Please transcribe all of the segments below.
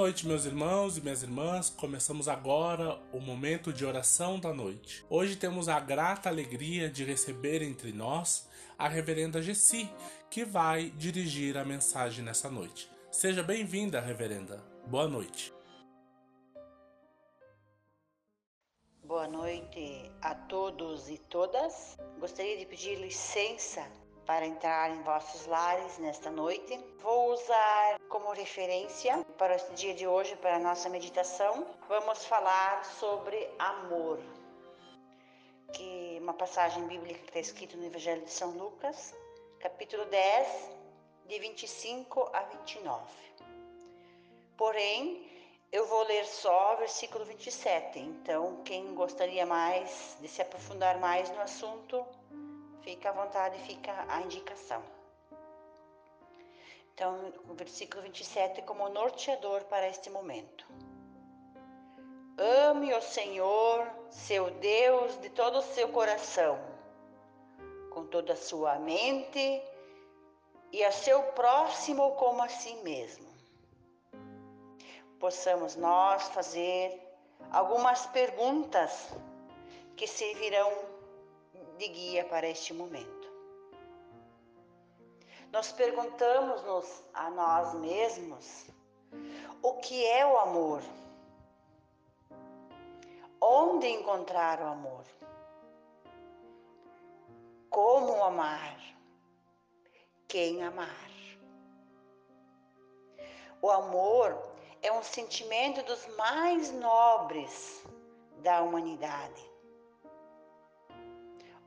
Noite, meus irmãos e minhas irmãs. Começamos agora o momento de oração da noite. Hoje temos a grata alegria de receber entre nós a Reverenda Gessi, que vai dirigir a mensagem nessa noite. Seja bem-vinda, Reverenda. Boa noite. Boa noite a todos e todas. Gostaria de pedir licença para entrar em vossos lares nesta noite. Vou usar como referência para este dia de hoje, para a nossa meditação, vamos falar sobre amor. Que uma passagem bíblica que está escrita no Evangelho de São Lucas, capítulo 10, de 25 a 29. Porém, eu vou ler só o versículo 27. Então, quem gostaria mais de se aprofundar mais no assunto, Fica à vontade, fica a indicação. Então, o versículo 27 como norteador para este momento. Ame o Senhor, seu Deus, de todo o seu coração, com toda a sua mente e a seu próximo como a si mesmo. Possamos nós fazer algumas perguntas que servirão de guia para este momento. Nós perguntamos-nos a nós mesmos o que é o amor? Onde encontrar o amor? Como amar? Quem amar? O amor é um sentimento dos mais nobres da humanidade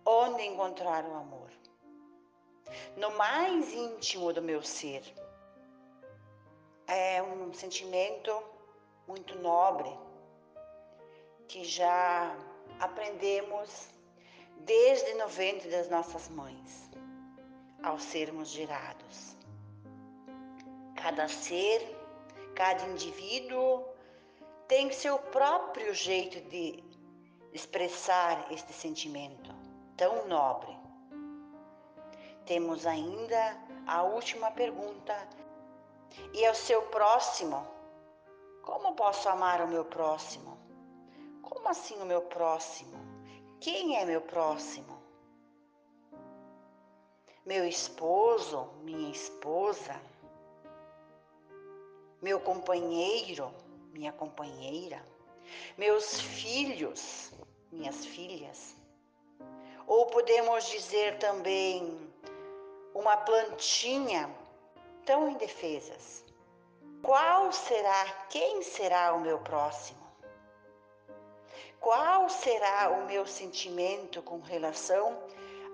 onde encontrar o amor? No mais íntimo do meu ser. É um sentimento muito nobre que já aprendemos desde no ventre das nossas mães, ao sermos gerados. Cada ser, cada indivíduo tem seu próprio jeito de expressar este sentimento tão nobre. Temos ainda a última pergunta. E ao seu próximo? Como posso amar o meu próximo? Como assim o meu próximo? Quem é meu próximo? Meu esposo, minha esposa, meu companheiro, minha companheira, meus filhos, minhas filhas ou podemos dizer também uma plantinha tão indefesas. Qual será, quem será o meu próximo? Qual será o meu sentimento com relação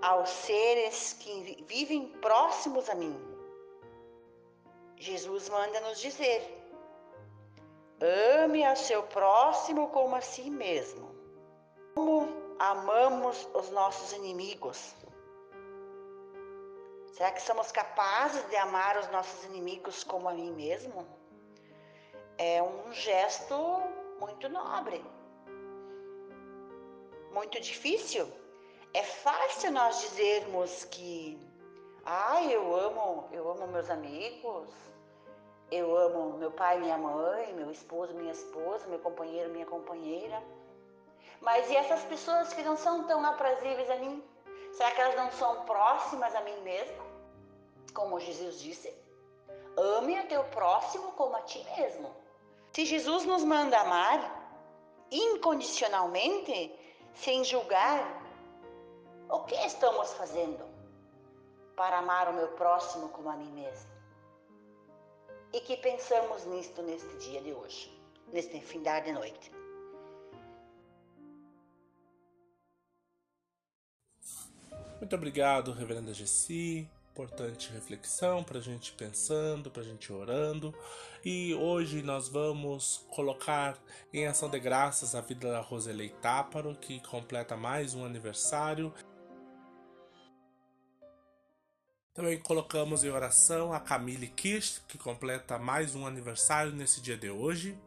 aos seres que vivem próximos a mim? Jesus manda nos dizer: ame a seu próximo como a si mesmo. Como amamos os nossos inimigos? Será que somos capazes de amar os nossos inimigos como a mim mesmo? É um gesto muito nobre. Muito difícil. É fácil nós dizermos que ah, eu amo, eu amo meus amigos, eu amo meu pai, minha mãe, meu esposo, minha esposa, meu companheiro, minha companheira. Mas e essas pessoas que não são tão aprazíveis a mim? Será que elas não são próximas a mim mesma? Como Jesus disse, ame o teu próximo como a ti mesmo. Se Jesus nos manda amar incondicionalmente, sem julgar, o que estamos fazendo para amar o meu próximo como a mim mesmo? E que pensamos nisto neste dia de hoje, neste fim de noite. Muito obrigado, Reverenda Gessi. Importante reflexão para a gente pensando, para a gente orando. E hoje nós vamos colocar em ação de graças a vida da Roselei Táparo, que completa mais um aniversário. Também colocamos em oração a Camille Kirsch, que completa mais um aniversário nesse dia de hoje.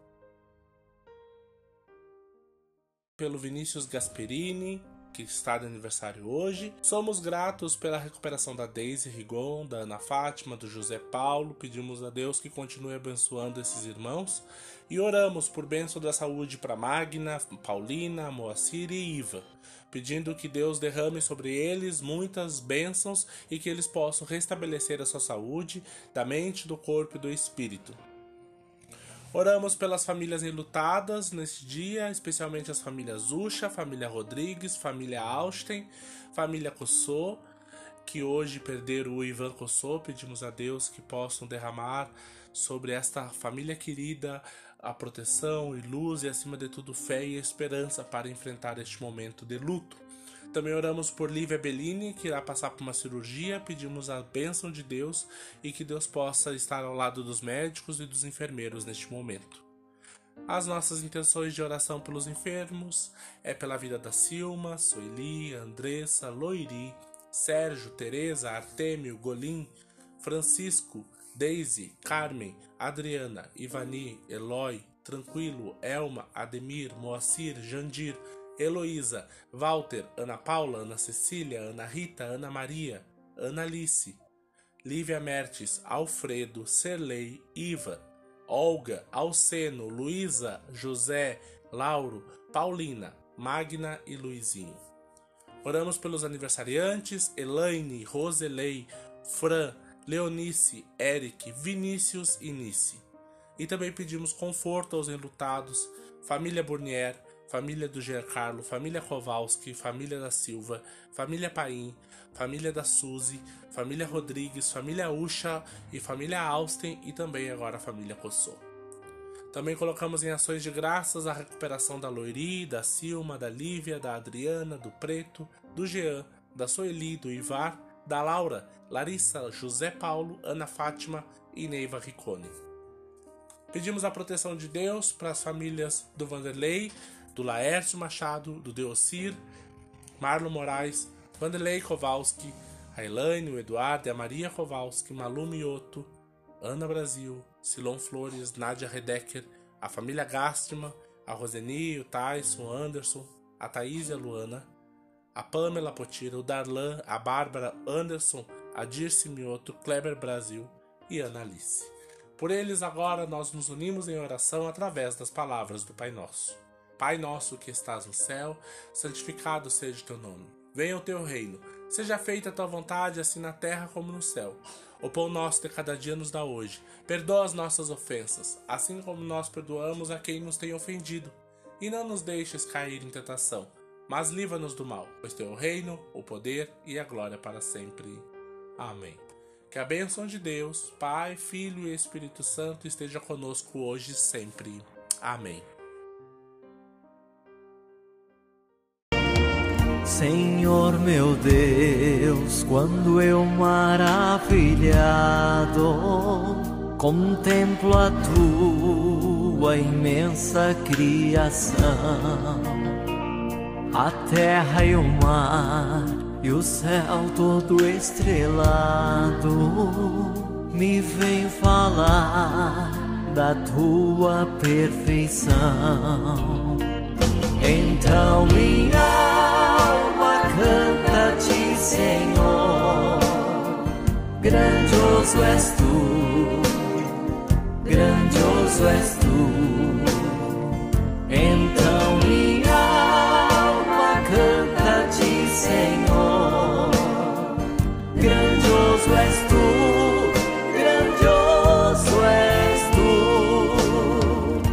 Pelo Vinícius Gasperini, que está de aniversário hoje. Somos gratos pela recuperação da Daisy Rigon, da Ana Fátima, do José Paulo. Pedimos a Deus que continue abençoando esses irmãos e oramos por bênção da saúde para Magna, Paulina, Moacir e Iva, pedindo que Deus derrame sobre eles muitas bênçãos e que eles possam restabelecer a sua saúde, da mente, do corpo e do espírito. Oramos pelas famílias enlutadas neste dia, especialmente as famílias Ucha, família Rodrigues, família Austen, família Cossô, que hoje perderam o Ivan Cossô. Pedimos a Deus que possam derramar sobre esta família querida a proteção e luz e, acima de tudo, fé e esperança para enfrentar este momento de luto. Também oramos por Lívia Bellini, que irá passar por uma cirurgia. Pedimos a bênção de Deus e que Deus possa estar ao lado dos médicos e dos enfermeiros neste momento. As nossas intenções de oração pelos enfermos é pela vida da Silma, Soeli, Andressa, Loiri, Sérgio, Teresa, Artêmio, Golim, Francisco, Daisy, Carmen, Adriana, Ivani, Eloy, Tranquilo, Elma, Ademir, Moacir, Jandir, Heloísa, Walter, Ana Paula, Ana Cecília, Ana Rita, Ana Maria, Ana Alice, Lívia Mertes, Alfredo, Serlei, Iva, Olga, Alceno, Luísa, José, Lauro, Paulina, Magna e Luizinho. Oramos pelos aniversariantes Elaine, Roselei, Fran, Leonice, Eric, Vinícius e Nice. E também pedimos conforto aos enlutados, família Burnier, família do Giancarlo, família Kowalski, família da Silva, família Paim, família da Suzy, família Rodrigues, família Usha e família Austen e também agora a família Cossô. Também colocamos em ações de graças a recuperação da Loiri, da Silma, da Lívia, da Adriana, do Preto, do Jean, da Soeli, do Ivar, da Laura, Larissa, José Paulo, Ana Fátima e Neiva Riccone. Pedimos a proteção de Deus para as famílias do Vanderlei, do Laércio Machado, do Deocir, Marlon Moraes, Vanderlei Kowalski, a Elaine, o Eduardo e a Maria Kowalski, Malu Mioto, Ana Brasil, Silon Flores, Nádia Redecker, a família Gastman, a Roseni, o Tyson, o Anderson, a Thaís e a Luana, a Pamela Potira, o Darlan, a Bárbara, Anderson, a Dirce Mioto, Kleber Brasil e Ana Alice. Por eles agora nós nos unimos em oração através das palavras do Pai Nosso. Pai nosso que estás no céu, santificado seja o teu nome. Venha o teu reino. Seja feita a tua vontade, assim na terra como no céu. O pão nosso de cada dia nos dá hoje. Perdoa as nossas ofensas, assim como nós perdoamos a quem nos tem ofendido. E não nos deixes cair em tentação, mas livra-nos do mal, pois teu é o reino, o poder e a glória para sempre. Amém. Que a bênção de Deus, Pai, Filho e Espírito Santo esteja conosco hoje e sempre. Amém. Senhor meu Deus, quando eu maravilhado contemplo a tua imensa criação, a terra e o mar e o céu todo estrelado, me vem falar da tua perfeição. Então minha Senhor. Grandioso és tu, grandioso és tu.